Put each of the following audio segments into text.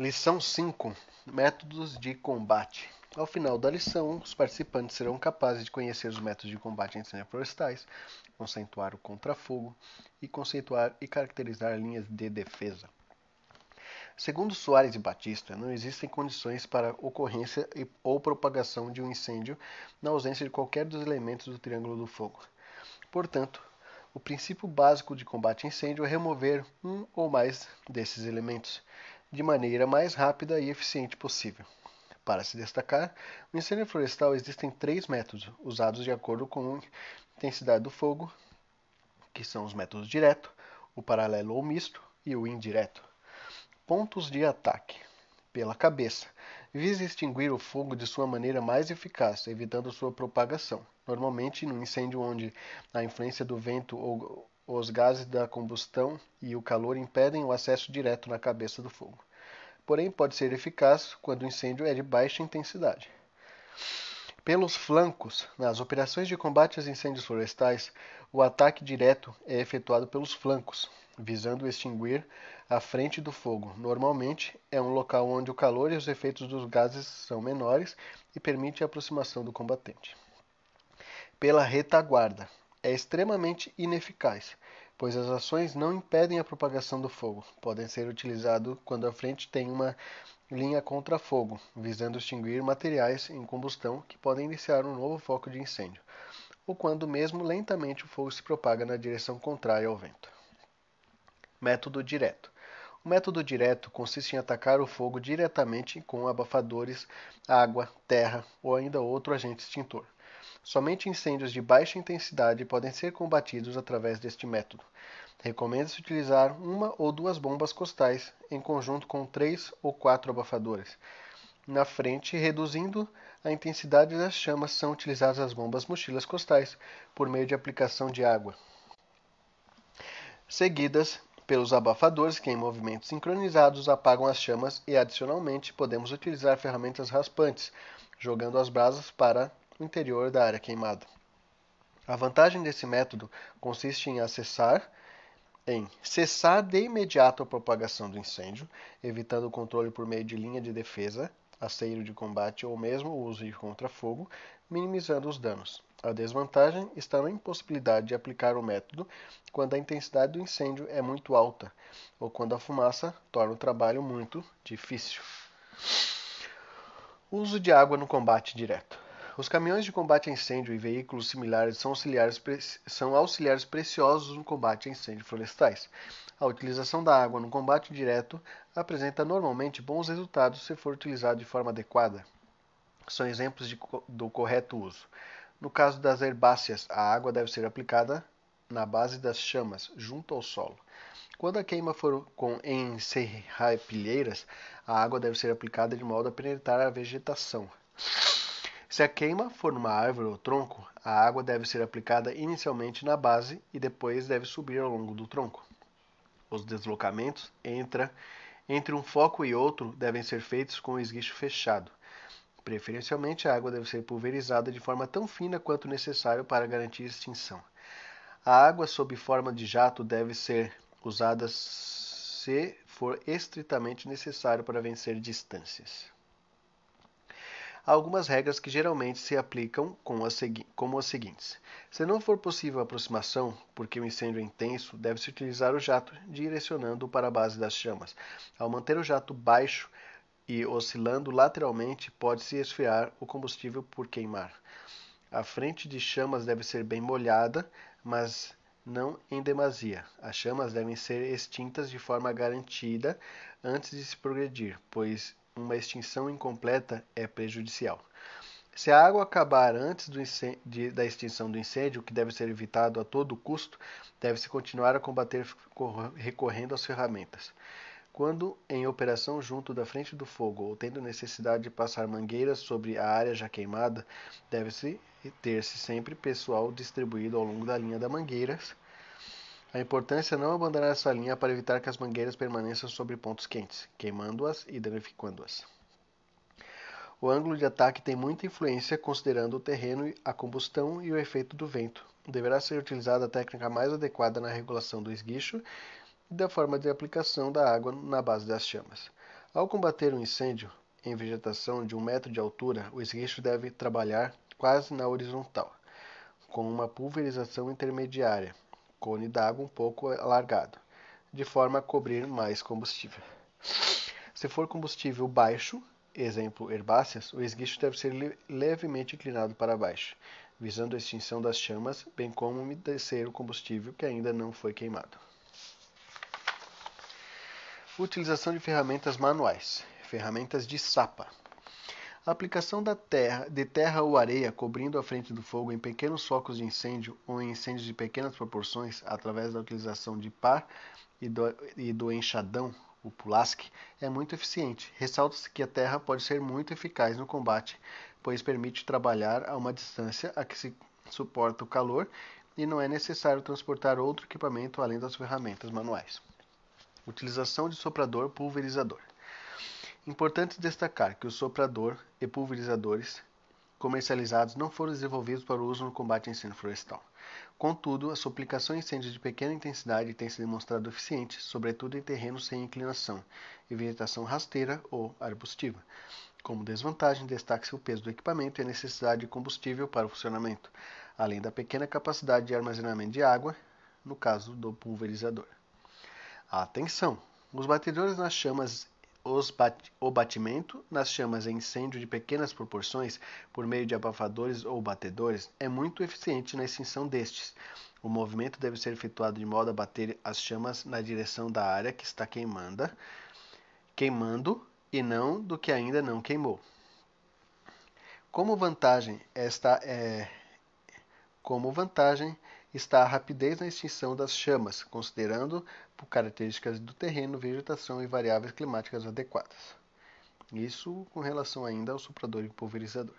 Lição 5: Métodos de combate. Ao final da lição, os participantes serão capazes de conhecer os métodos de combate em incêndios florestais, conceituar o contrafogo e conceituar e caracterizar linhas de defesa. Segundo Soares e Batista, não existem condições para ocorrência ou propagação de um incêndio na ausência de qualquer dos elementos do triângulo do fogo. Portanto, o princípio básico de combate a incêndio é remover um ou mais desses elementos de maneira mais rápida e eficiente possível. Para se destacar, no incêndio florestal existem três métodos, usados de acordo com a intensidade do fogo, que são os métodos direto, o paralelo ou misto e o indireto. Pontos de ataque: pela cabeça. Visa extinguir o fogo de sua maneira mais eficaz, evitando sua propagação. Normalmente, no incêndio onde a influência do vento ou os gases da combustão e o calor impedem o acesso direto na cabeça do fogo porém pode ser eficaz quando o incêndio é de baixa intensidade. Pelos flancos, nas operações de combate aos incêndios florestais, o ataque direto é efetuado pelos flancos, visando extinguir a frente do fogo. Normalmente, é um local onde o calor e os efeitos dos gases são menores e permite a aproximação do combatente. Pela retaguarda, é extremamente ineficaz, pois as ações não impedem a propagação do fogo. Podem ser utilizados quando a frente tem uma linha contra fogo, visando extinguir materiais em combustão que podem iniciar um novo foco de incêndio, ou quando mesmo lentamente o fogo se propaga na direção contrária ao vento. Método direto. O método direto consiste em atacar o fogo diretamente com abafadores, água, terra ou ainda outro agente extintor. Somente incêndios de baixa intensidade podem ser combatidos através deste método. Recomenda-se utilizar uma ou duas bombas costais em conjunto com três ou quatro abafadores. Na frente, reduzindo a intensidade das chamas, são utilizadas as bombas mochilas costais por meio de aplicação de água, seguidas pelos abafadores que, em movimentos sincronizados, apagam as chamas e, adicionalmente, podemos utilizar ferramentas raspantes, jogando as brasas para interior da área queimada. A vantagem desse método consiste em acessar em cessar de imediato a propagação do incêndio, evitando o controle por meio de linha de defesa, aceiro de combate ou mesmo o uso de contrafogo, minimizando os danos. A desvantagem está na impossibilidade de aplicar o método quando a intensidade do incêndio é muito alta ou quando a fumaça torna o trabalho muito difícil. Uso de água no combate direto. Os caminhões de combate a incêndio e veículos similares são auxiliares, são auxiliares preciosos no combate a incêndios florestais. A utilização da água no combate direto apresenta normalmente bons resultados se for utilizado de forma adequada. São exemplos de, do correto uso. No caso das herbáceas, a água deve ser aplicada na base das chamas, junto ao solo. Quando a queima for com em serrapilheiras, a água deve ser aplicada de modo a penetrar a vegetação. Se a queima for numa árvore ou tronco, a água deve ser aplicada inicialmente na base e depois deve subir ao longo do tronco. Os deslocamentos entre, entre um foco e outro devem ser feitos com o esguicho fechado. Preferencialmente, a água deve ser pulverizada de forma tão fina quanto necessário para garantir extinção. A água sob forma de jato deve ser usada se for estritamente necessário para vencer distâncias. Há algumas regras que geralmente se aplicam como as, como as seguintes. Se não for possível a aproximação, porque o incêndio é intenso, deve-se utilizar o jato direcionando-o para a base das chamas. Ao manter o jato baixo e oscilando lateralmente, pode-se esfriar o combustível por queimar. A frente de chamas deve ser bem molhada, mas não em demasia. As chamas devem ser extintas de forma garantida antes de se progredir, pois uma extinção incompleta é prejudicial. Se a água acabar antes de, da extinção do incêndio, que deve ser evitado a todo custo, deve-se continuar a combater recorrendo às ferramentas. Quando em operação junto da frente do fogo ou tendo necessidade de passar mangueiras sobre a área já queimada, deve-se ter-se sempre pessoal distribuído ao longo da linha das mangueiras a importância é não abandonar essa linha para evitar que as mangueiras permaneçam sobre pontos quentes, queimando-as e danificando-as. O ângulo de ataque tem muita influência considerando o terreno, a combustão e o efeito do vento. Deverá ser utilizada a técnica mais adequada na regulação do esguicho e da forma de aplicação da água na base das chamas. Ao combater um incêndio em vegetação de um metro de altura, o esguicho deve trabalhar quase na horizontal, com uma pulverização intermediária, cone d'água um pouco alargado, de forma a cobrir mais combustível. Se for combustível baixo, exemplo herbáceas, o esguicho deve ser levemente inclinado para baixo, visando a extinção das chamas, bem como umedecer o combustível que ainda não foi queimado. Utilização de ferramentas manuais. Ferramentas de sapa. A aplicação da terra, de terra ou areia cobrindo a frente do fogo em pequenos focos de incêndio ou em incêndios de pequenas proporções, através da utilização de pá e do, e do enxadão, o pulasque, é muito eficiente. Ressalta-se que a terra pode ser muito eficaz no combate, pois permite trabalhar a uma distância a que se suporta o calor e não é necessário transportar outro equipamento além das ferramentas manuais. Utilização de soprador pulverizador. Importante destacar que o soprador e pulverizadores comercializados não foram desenvolvidos para o uso no combate a incêndio florestal. Contudo, a sua aplicação em incêndios de pequena intensidade tem se demonstrado eficiente, sobretudo em terrenos sem inclinação e vegetação rasteira ou arbustiva. Como desvantagem, destaca-se o peso do equipamento e a necessidade de combustível para o funcionamento, além da pequena capacidade de armazenamento de água, no caso do pulverizador. Atenção! Os batedores nas chamas Bat o batimento nas chamas em incêndio de pequenas proporções, por meio de abafadores ou batedores, é muito eficiente na extinção destes. O movimento deve ser efetuado de modo a bater as chamas na direção da área que está queimando, queimando e não do que ainda não queimou. Como vantagem, esta é como vantagem está a rapidez na extinção das chamas, considerando por características do terreno, vegetação e variáveis climáticas adequadas. Isso com relação ainda ao soprador e pulverizador.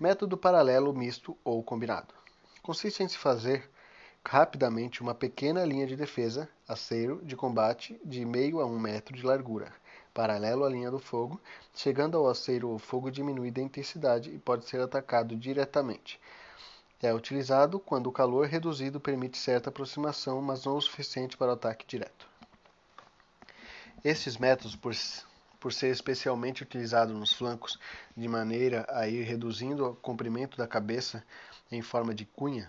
Método paralelo misto ou combinado. Consiste em se fazer rapidamente uma pequena linha de defesa, aceiro, de combate de meio a um metro de largura, paralelo à linha do fogo. Chegando ao aceiro, o fogo diminui de intensidade e pode ser atacado diretamente. É utilizado quando o calor reduzido permite certa aproximação, mas não o suficiente para o ataque direto. Estes métodos, por, por ser especialmente utilizados nos flancos, de maneira a ir reduzindo o comprimento da cabeça em forma de cunha,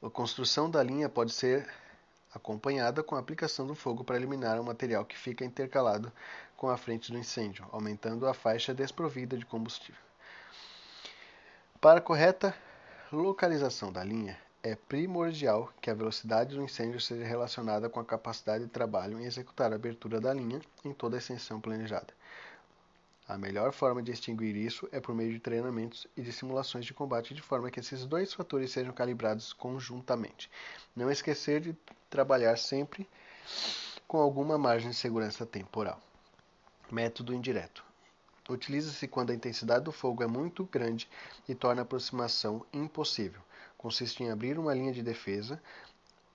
a construção da linha pode ser acompanhada com a aplicação do fogo para eliminar o material que fica intercalado com a frente do incêndio, aumentando a faixa desprovida de combustível. Para a correta localização da linha, é primordial que a velocidade do incêndio seja relacionada com a capacidade de trabalho em executar a abertura da linha em toda a extensão planejada. A melhor forma de extinguir isso é por meio de treinamentos e de simulações de combate de forma que esses dois fatores sejam calibrados conjuntamente. Não esquecer de trabalhar sempre com alguma margem de segurança temporal. Método indireto. Utiliza-se quando a intensidade do fogo é muito grande e torna a aproximação impossível. Consiste em abrir uma linha de defesa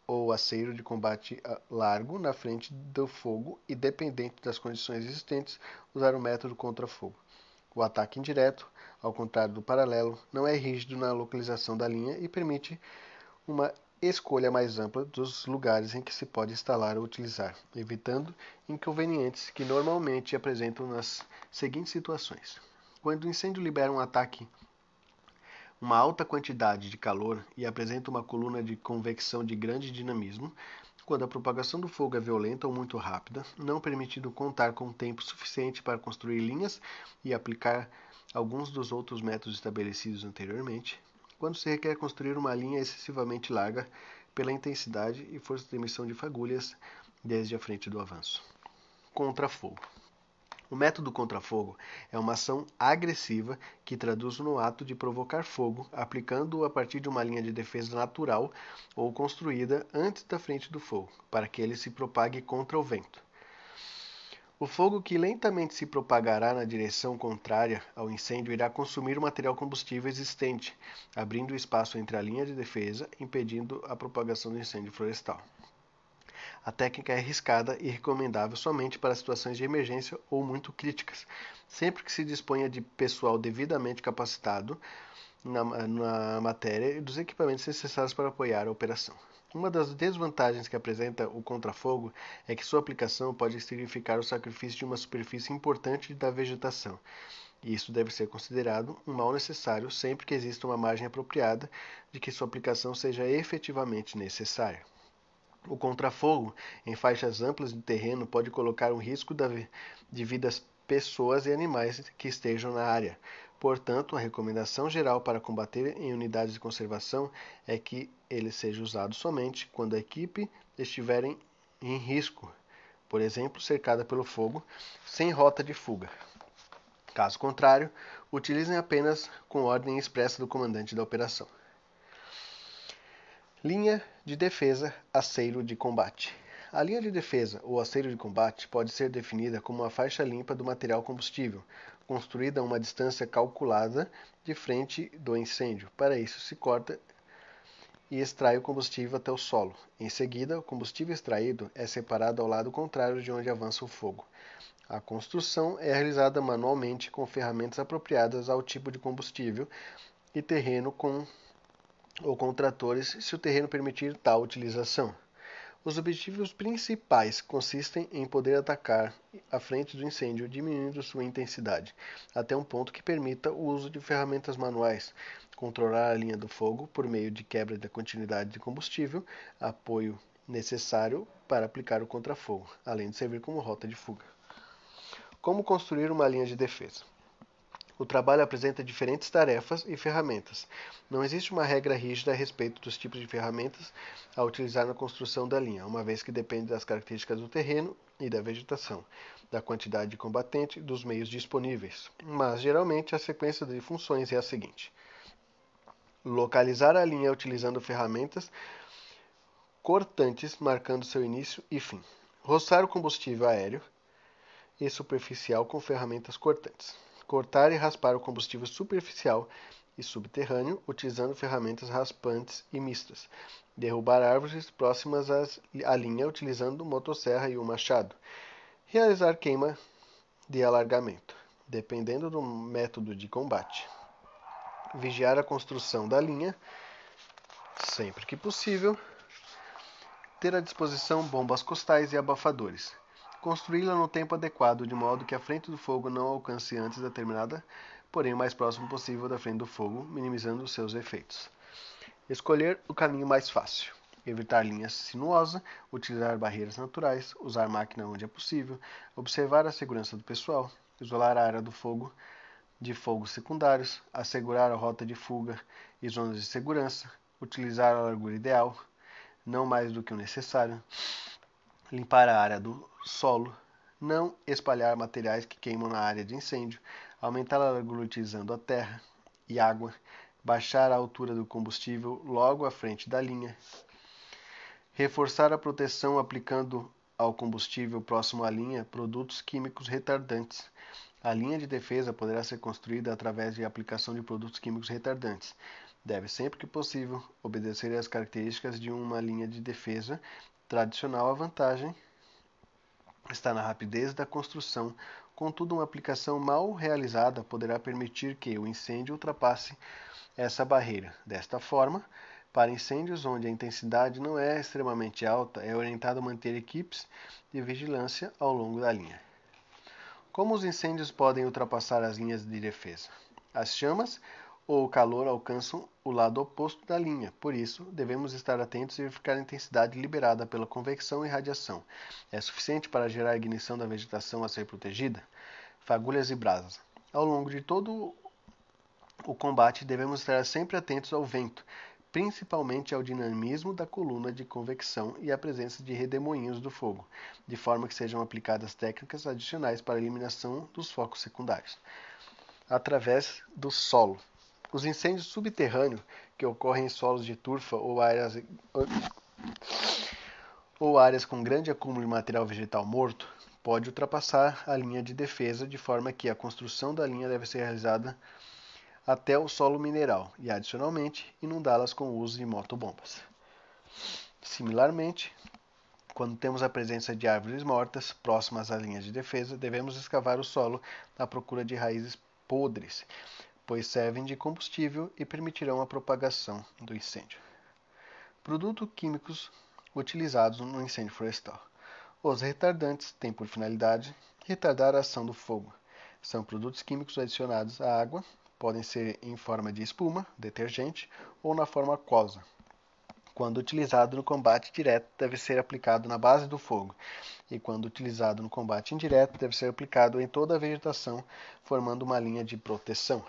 ou aceiro de combate ah, largo na frente do fogo e, dependente das condições existentes, usar o método contra-fogo. O ataque indireto, ao contrário do paralelo, não é rígido na localização da linha e permite uma escolha mais ampla dos lugares em que se pode instalar ou utilizar, evitando inconvenientes que normalmente apresentam nas seguintes situações. Quando o incêndio libera um ataque uma alta quantidade de calor e apresenta uma coluna de convecção de grande dinamismo, quando a propagação do fogo é violenta ou muito rápida, não permitindo contar com tempo suficiente para construir linhas e aplicar alguns dos outros métodos estabelecidos anteriormente, quando se requer construir uma linha excessivamente larga pela intensidade e força de emissão de fagulhas desde a frente do avanço. Contra-fogo. O método contra-fogo é uma ação agressiva que traduz no ato de provocar fogo, aplicando-o a partir de uma linha de defesa natural ou construída antes da frente do fogo, para que ele se propague contra o vento. O fogo que lentamente se propagará na direção contrária ao incêndio irá consumir o material combustível existente, abrindo espaço entre a linha de defesa, impedindo a propagação do incêndio florestal. A técnica é arriscada e recomendável somente para situações de emergência ou muito críticas, sempre que se disponha de pessoal devidamente capacitado na, na matéria e dos equipamentos necessários para apoiar a operação. Uma das desvantagens que apresenta o contrafogo é que sua aplicação pode significar o sacrifício de uma superfície importante da vegetação. E isso deve ser considerado um mal necessário sempre que exista uma margem apropriada de que sua aplicação seja efetivamente necessária. O contrafogo em faixas amplas de terreno pode colocar um risco de vidas pessoas e animais que estejam na área. Portanto, a recomendação geral para combater em unidades de conservação é que ele seja usado somente quando a equipe estiver em risco, por exemplo, cercada pelo fogo, sem rota de fuga. Caso contrário, utilizem apenas com ordem expressa do comandante da operação. Linha de defesa, aceiro de combate. A linha de defesa ou aceiro de combate pode ser definida como uma faixa limpa do material combustível, construída a uma distância calculada de frente do incêndio. Para isso, se corta e extrai o combustível até o solo. Em seguida, o combustível extraído é separado ao lado contrário de onde avança o fogo. A construção é realizada manualmente com ferramentas apropriadas ao tipo de combustível e terreno com ou com tratores, se o terreno permitir tal utilização. Os objetivos principais consistem em poder atacar a frente do incêndio, diminuindo sua intensidade, até um ponto que permita o uso de ferramentas manuais, controlar a linha do fogo por meio de quebra da continuidade de combustível, apoio necessário para aplicar o contrafogo, além de servir como rota de fuga. Como construir uma linha de defesa? O trabalho apresenta diferentes tarefas e ferramentas. Não existe uma regra rígida a respeito dos tipos de ferramentas a utilizar na construção da linha, uma vez que depende das características do terreno e da vegetação, da quantidade de combatente e dos meios disponíveis. Mas, geralmente, a sequência de funções é a seguinte: localizar a linha utilizando ferramentas cortantes marcando seu início e fim. Roçar o combustível aéreo e superficial com ferramentas cortantes cortar e raspar o combustível superficial e subterrâneo utilizando ferramentas raspantes e mistas, derrubar árvores próximas à linha utilizando motosserra e o machado, realizar queima de alargamento, dependendo do método de combate, vigiar a construção da linha, sempre que possível, ter à disposição bombas costais e abafadores, construí-la no tempo adequado, de modo que a frente do fogo não alcance antes determinada, porém o mais próximo possível da frente do fogo, minimizando seus efeitos. Escolher o caminho mais fácil. Evitar linhas sinuosas, utilizar barreiras naturais, usar máquina onde é possível, observar a segurança do pessoal, isolar a área do fogo de fogos secundários, assegurar a rota de fuga e zonas de segurança, utilizar a largura ideal, não mais do que o necessário, limpar a área do solo, não espalhar materiais que queimam na área de incêndio, aumentar a largura utilizando a terra e água, baixar a altura do combustível logo à frente da linha, reforçar a proteção aplicando ao combustível próximo à linha produtos químicos retardantes. A linha de defesa poderá ser construída através de aplicação de produtos químicos retardantes. Deve, sempre que possível, obedecer às características de uma linha de defesa tradicional, a vantagem está na rapidez da construção. Contudo, uma aplicação mal realizada poderá permitir que o incêndio ultrapasse essa barreira. Desta forma, para incêndios onde a intensidade não é extremamente alta, é orientado manter equipes de vigilância ao longo da linha. Como os incêndios podem ultrapassar as linhas de defesa? As chamas ou o calor alcançam o lado oposto da linha. Por isso, devemos estar atentos e verificar a intensidade liberada pela convecção e radiação. É suficiente para gerar a ignição da vegetação a ser protegida? Fagulhas e brasas. Ao longo de todo o combate, devemos estar sempre atentos ao vento, principalmente ao dinamismo da coluna de convecção e à presença de redemoinhos do fogo, de forma que sejam aplicadas técnicas adicionais para a eliminação dos focos secundários. Através do solo. Os incêndios subterrâneos que ocorrem em solos de turfa ou áreas, ou áreas com grande acúmulo de material vegetal morto pode ultrapassar a linha de defesa de forma que a construção da linha deve ser realizada até o solo mineral e, adicionalmente, inundá-las com o uso de motobombas. Similarmente, quando temos a presença de árvores mortas próximas à linha de defesa, devemos escavar o solo à procura de raízes podres, pois servem de combustível e permitirão a propagação do incêndio. Produtos químicos utilizados no incêndio florestal. Os retardantes têm por finalidade retardar a ação do fogo. São produtos químicos adicionados à água, podem ser em forma de espuma, detergente ou na forma aquosa. Quando utilizado no combate direto, deve ser aplicado na base do fogo, e quando utilizado no combate indireto, deve ser aplicado em toda a vegetação, formando uma linha de proteção.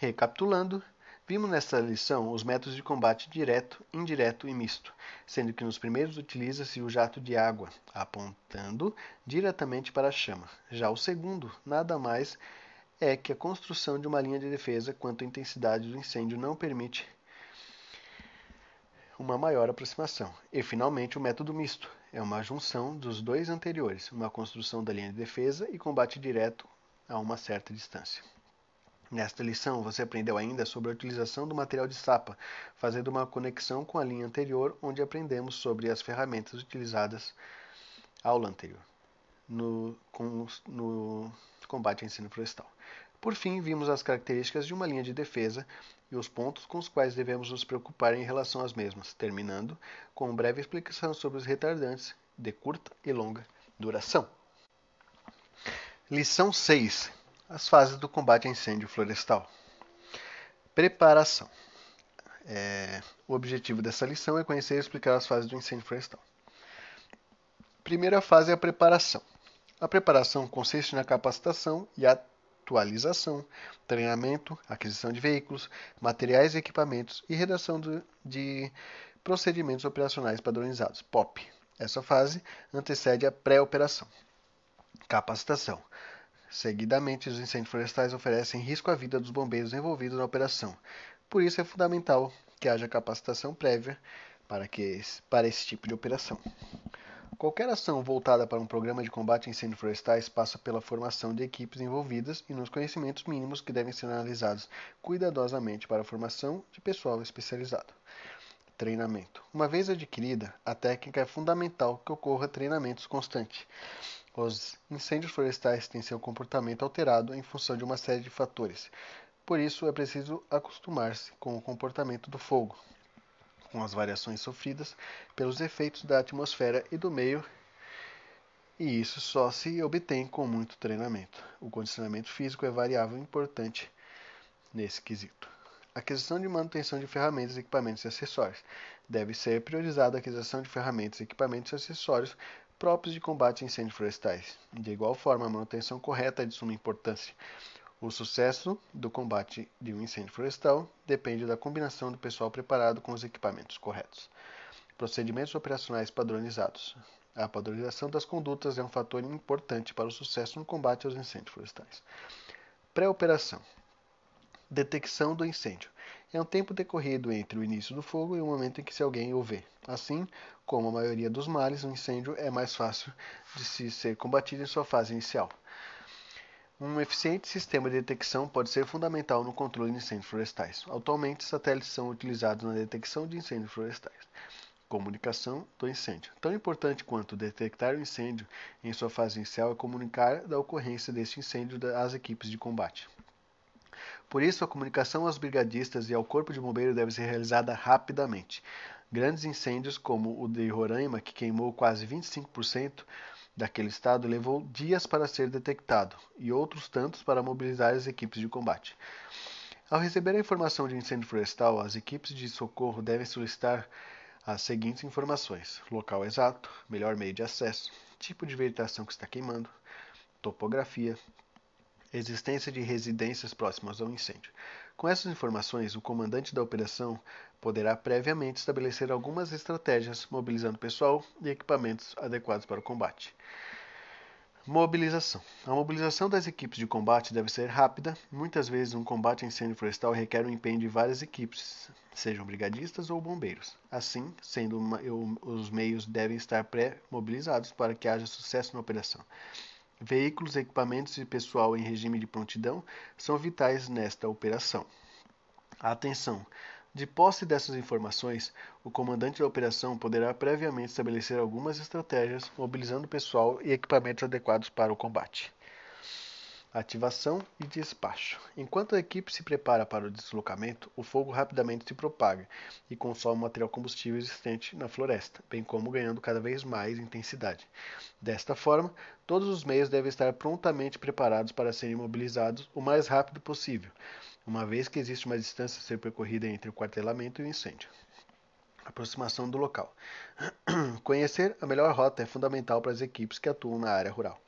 Recapitulando, vimos nesta lição os métodos de combate direto, indireto e misto, sendo que nos primeiros utiliza-se o jato de água, apontando diretamente para a chama. Já o segundo, nada mais é que a construção de uma linha de defesa quanto à intensidade do incêndio não permite uma maior aproximação. E, finalmente, o método misto é uma junção dos dois anteriores, uma construção da linha de defesa e combate direto a uma certa distância. Nesta lição, você aprendeu ainda sobre a utilização do material de sapa, fazendo uma conexão com a linha anterior, onde aprendemos sobre as ferramentas utilizadas aula anterior no, com, no combate a ensino florestal. Por fim, vimos as características de uma linha de defesa e os pontos com os quais devemos nos preocupar em relação às mesmas, terminando com uma breve explicação sobre os retardantes de curta e longa duração. Lição 6: As fases do combate a incêndio florestal. Preparação. É, o objetivo dessa lição é conhecer e explicar as fases do incêndio florestal. Primeira fase é a preparação. A preparação consiste na capacitação e atualização, treinamento, aquisição de veículos, materiais e equipamentos e redação de procedimentos operacionais padronizados, POP. Essa fase antecede a pré-operação. Capacitação. Seguidamente, os incêndios florestais oferecem risco à vida dos bombeiros envolvidos na operação. Por isso é fundamental que haja capacitação prévia para, que, para esse tipo de operação. Qualquer ação voltada para um programa de combate a incêndios florestais passa pela formação de equipes envolvidas e nos conhecimentos mínimos que devem ser analisados cuidadosamente para a formação de pessoal especializado. Treinamento. Uma vez adquirida, a técnica é fundamental que ocorra treinamentos constantes. Os incêndios florestais têm seu comportamento alterado em função de uma série de fatores. Por isso, é preciso acostumar-se com o comportamento do fogo, com as variações sofridas pelos efeitos da atmosfera e do meio, e isso só se obtém com muito treinamento. O condicionamento físico é variável importante nesse quesito. Aquisição de manutenção de ferramentas, equipamentos e acessórios. Deve ser priorizada a aquisição de ferramentas, equipamentos e acessórios próprios de combate a incêndios florestais. De igual forma, a manutenção correta é de suma importância. O sucesso do combate de um incêndio florestal depende da combinação do pessoal preparado com os equipamentos corretos. Procedimentos operacionais padronizados. A padronização das condutas é um fator importante para o sucesso no combate aos incêndios florestais. Pré-operação. Detecção do incêndio. É um tempo decorrido entre o início do fogo e o momento em que se alguém o vê. Assim, como a maioria dos males, o incêndio é mais fácil de se ser combatido em sua fase inicial. Um eficiente sistema de detecção pode ser fundamental no controle de incêndios florestais. Atualmente, satélites são utilizados na detecção de incêndios florestais. Comunicação do incêndio. Tão importante quanto detectar o incêndio em sua fase inicial é comunicar da ocorrência deste incêndio às equipes de combate. Por isso, a comunicação aos brigadistas e ao corpo de bombeiro deve ser realizada rapidamente. Grandes incêndios, como o de Roraima, que queimou quase 25%, daquele estado levou dias para ser detectado e outros tantos para mobilizar as equipes de combate. Ao receber a informação de incêndio florestal, as equipes de socorro devem solicitar as seguintes informações: local exato, melhor meio de acesso, tipo de vegetação que está queimando, topografia, existência de residências próximas ao incêndio. Com essas informações, o comandante da operação poderá previamente estabelecer algumas estratégias, mobilizando pessoal e equipamentos adequados para o combate. Mobilização. A mobilização das equipes de combate deve ser rápida. Muitas vezes, um combate a incêndio florestal requer o empenho de várias equipes, sejam brigadistas ou bombeiros. Assim, sendo uma, eu, os meios devem estar pré-mobilizados para que haja sucesso na operação. Veículos, equipamentos e pessoal em regime de prontidão são vitais nesta operação. Atenção! De posse dessas informações, o comandante da operação poderá previamente estabelecer algumas estratégias, mobilizando pessoal e equipamentos adequados para o combate. Ativação e despacho. Enquanto a equipe se prepara para o deslocamento, o fogo rapidamente se propaga e consome o material combustível existente na floresta, bem como ganhando cada vez mais intensidade. Desta forma, todos os meios devem estar prontamente preparados para serem mobilizados o mais rápido possível, uma vez que existe uma distância a ser percorrida entre o quartelamento e o incêndio. Aproximação do local. Conhecer a melhor rota é fundamental para as equipes que atuam na área rural.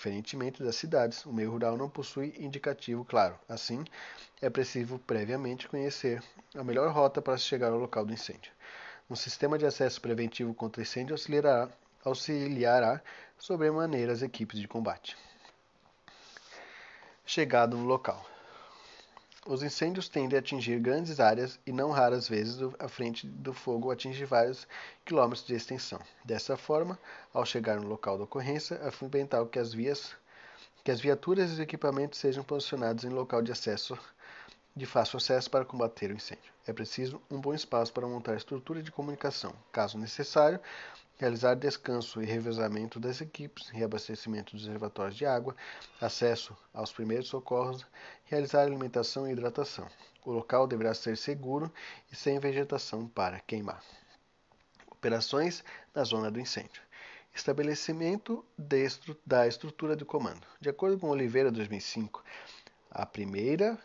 Diferentemente das cidades, o meio rural não possui indicativo claro. Assim, é preciso previamente conhecer a melhor rota para chegar ao local do incêndio. Um sistema de acesso preventivo contra incêndio auxiliará, auxiliará sobremaneira as equipes de combate. Chegado no local. Os incêndios tendem a atingir grandes áreas e não raras vezes a frente do fogo atinge vários quilômetros de extensão. Dessa forma, ao chegar no local da ocorrência, é fundamental que as vias que as viaturas e os equipamentos sejam posicionados em local de acesso de fácil acesso para combater o incêndio. É preciso um bom espaço para montar a estrutura de comunicação. Caso necessário, realizar descanso e revezamento das equipes, reabastecimento dos reservatórios de água, acesso aos primeiros socorros, realizar alimentação e hidratação. O local deverá ser seguro e sem vegetação para queimar. Operações na zona do incêndio. Estabelecimento da estrutura de comando. De acordo com Oliveira 2005, a primeira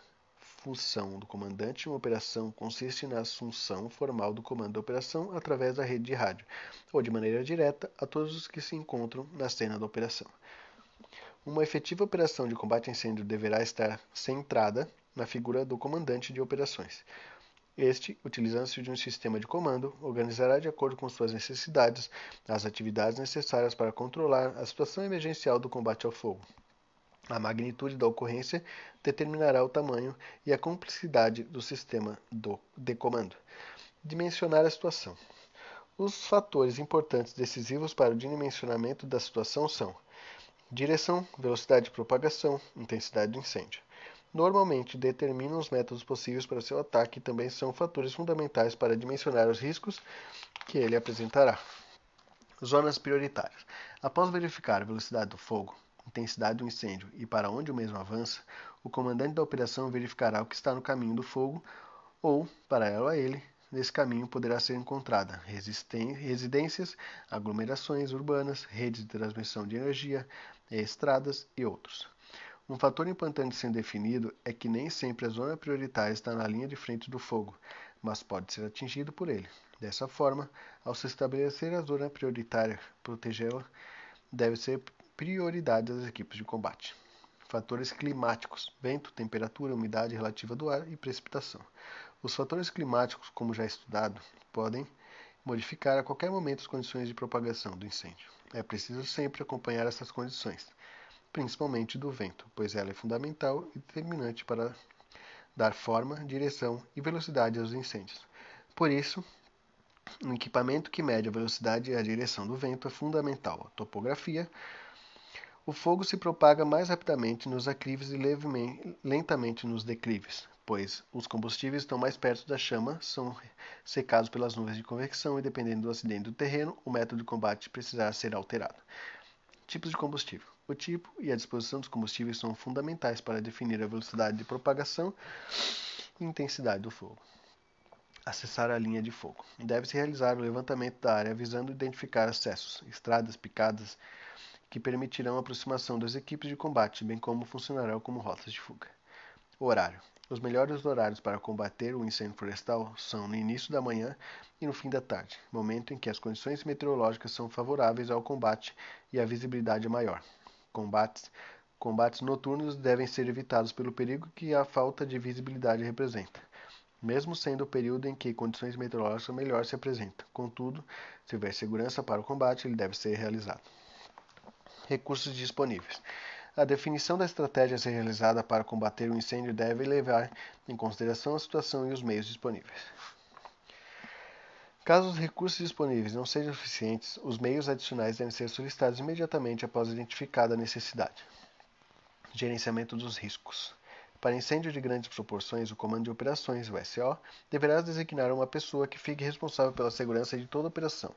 função do comandante de uma operação consiste na assunção formal do comando da operação através da rede de rádio, ou de maneira direta a todos os que se encontram na cena da operação. Uma efetiva operação de combate a incêndio deverá estar centrada na figura do comandante de operações. Este, utilizando-se de um sistema de comando, organizará de acordo com suas necessidades as atividades necessárias para controlar a situação emergencial do combate ao fogo. A magnitude da ocorrência determinará o tamanho e a complexidade do sistema do, de comando. Dimensionar a situação. Os fatores importantes decisivos para o dimensionamento da situação são direção, velocidade de propagação, intensidade do incêndio. Normalmente determinam os métodos possíveis para seu ataque e também são fatores fundamentais para dimensionar os riscos que ele apresentará. Zonas prioritárias. Após verificar a velocidade do fogo, intensidade do incêndio e para onde o mesmo avança, o comandante da operação verificará o que está no caminho do fogo ou, paralelo a ele, nesse caminho poderá ser encontrada residências, aglomerações urbanas, redes de transmissão de energia, estradas e outros. Um fator importante sendo definido é que nem sempre a zona prioritária está na linha de frente do fogo, mas pode ser atingido por ele. Dessa forma, ao se estabelecer a zona prioritária, protegê-la deve ser prioridade das equipes de combate. Fatores climáticos: vento, temperatura, umidade relativa do ar e precipitação. Os fatores climáticos, como já estudado, podem modificar a qualquer momento as condições de propagação do incêndio. É preciso sempre acompanhar essas condições, principalmente do vento, pois ela é fundamental e determinante para dar forma, direção e velocidade aos incêndios. Por isso, um equipamento que mede a velocidade e a direção do vento é fundamental. A topografia, o fogo se propaga mais rapidamente nos aclives e lentamente nos declives, pois os combustíveis estão mais perto da chama, são secados pelas nuvens de convecção e, dependendo do acidente do terreno, o método de combate precisará ser alterado. Tipos de combustível. O tipo e a disposição dos combustíveis são fundamentais para definir a velocidade de propagação e intensidade do fogo. Acessar a linha de fogo. Deve-se realizar o levantamento da área visando identificar acessos, estradas, picadas, que permitirão a aproximação das equipes de combate, bem como funcionarão como rotas de fuga. Horário. Os melhores horários para combater o incêndio florestal são no início da manhã e no fim da tarde, momento em que as condições meteorológicas são favoráveis ao combate e a visibilidade é maior. Combates, combates noturnos devem ser evitados pelo perigo que a falta de visibilidade representa, mesmo sendo o período em que condições meteorológicas melhor se apresentam. Contudo, se houver segurança para o combate, ele deve ser realizado. Recursos disponíveis. A definição da estratégia a ser realizada para combater o incêndio deve levar em consideração a situação e os meios disponíveis. Caso os recursos disponíveis não sejam suficientes, os meios adicionais devem ser solicitados imediatamente após identificada a necessidade. Gerenciamento dos riscos. Para incêndio de grandes proporções, o Comando de Operações, o SO, deverá designar uma pessoa que fique responsável pela segurança de toda a operação,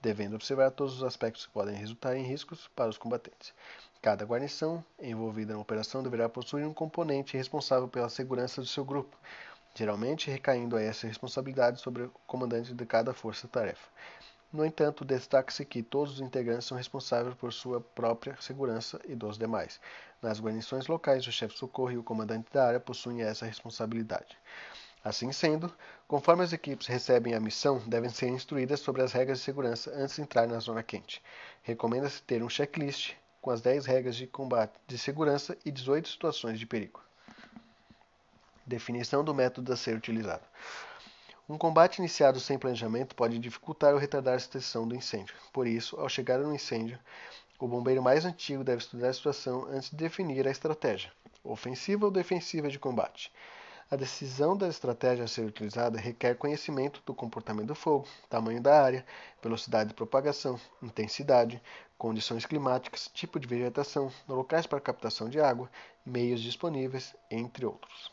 devendo observar todos os aspectos que podem resultar em riscos para os combatentes. Cada guarnição envolvida na operação deverá possuir um componente responsável pela segurança do seu grupo, geralmente recaindo essa responsabilidade sobre o comandante de cada força-tarefa. No entanto, destaca-se que todos os integrantes são responsáveis por sua própria segurança e dos demais. Nas guarnições locais, o chefe de socorro e o comandante da área possuem essa responsabilidade. Assim sendo, conforme as equipes recebem a missão, devem ser instruídas sobre as regras de segurança antes de entrar na zona quente. Recomenda-se ter um checklist com as 10 regras de combate de segurança e 18 situações de perigo. Definição do método a ser utilizado. Um combate iniciado sem planejamento pode dificultar ou retardar a extinção do incêndio. Por isso, ao chegar no incêndio, o bombeiro mais antigo deve estudar a situação antes de definir a estratégia, ofensiva ou defensiva de combate. A decisão da estratégia a ser utilizada requer conhecimento do comportamento do fogo, tamanho da área, velocidade de propagação, intensidade, condições climáticas, tipo de vegetação, locais para captação de água, meios disponíveis, entre outros.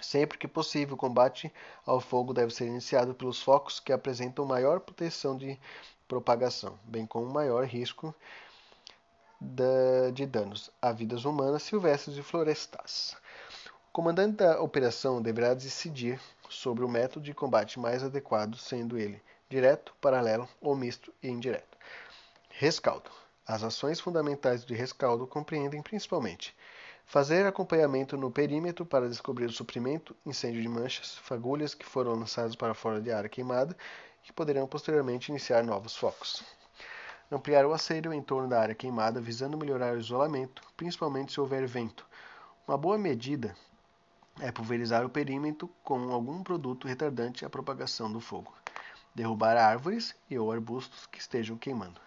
Sempre que possível, o combate ao fogo deve ser iniciado pelos focos que apresentam maior proteção de propagação, bem como maior risco de danos a vidas humanas, silvestres e florestais. Comandante da operação deverá decidir sobre o método de combate mais adequado, sendo ele direto, paralelo ou misto e indireto. Rescaldo. As ações fundamentais de rescaldo compreendem principalmente Fazer acompanhamento no perímetro para descobrir o suprimento, incêndio de manchas, fagulhas que foram lançadas para fora de área queimada que poderão posteriormente iniciar novos focos. Ampliar o asseio em torno da área queimada visando melhorar o isolamento, principalmente se houver vento. Uma boa medida é pulverizar o perímetro com algum produto retardante à propagação do fogo. Derrubar árvores e ou arbustos que estejam queimando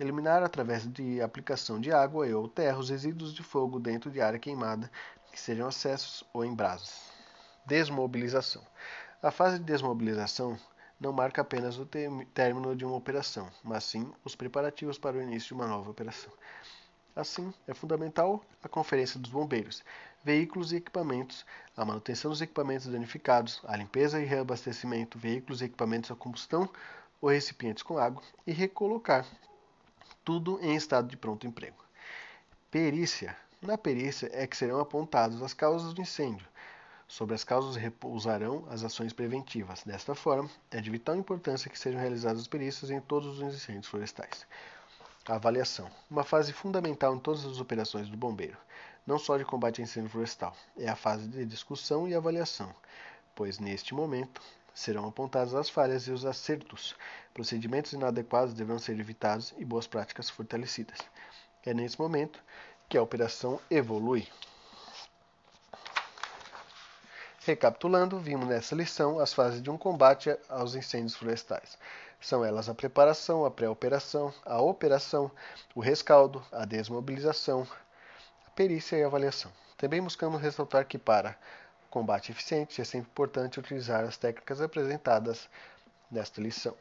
eliminar através de aplicação de água e ou terra os resíduos de fogo dentro de área queimada que sejam acessos ou em brasas. Desmobilização. A fase de desmobilização não marca apenas o término de uma operação, mas sim os preparativos para o início de uma nova operação. Assim, é fundamental a conferência dos bombeiros, veículos e equipamentos, a manutenção dos equipamentos danificados, a limpeza e reabastecimento, veículos e equipamentos a combustão ou recipientes com água e recolocar tudo em estado de pronto emprego. Perícia. Na perícia é que serão apontadas as causas do incêndio. Sobre as causas repousarão as ações preventivas. Desta forma, é de vital importância que sejam realizadas perícias em todos os incêndios florestais. Avaliação. Uma fase fundamental em todas as operações do bombeiro, não só de combate a incêndio florestal, é a fase de discussão e avaliação, pois neste momento serão apontadas as falhas e os acertos. Procedimentos inadequados deverão ser evitados e boas práticas fortalecidas. É nesse momento que a operação evolui. Recapitulando, vimos nessa lição as fases de um combate aos incêndios florestais. São elas a preparação, a pré-operação, a operação, o rescaldo, a desmobilização, a perícia e a avaliação. Também buscamos ressaltar que para combate eficiente, é sempre importante utilizar as técnicas apresentadas nesta lição.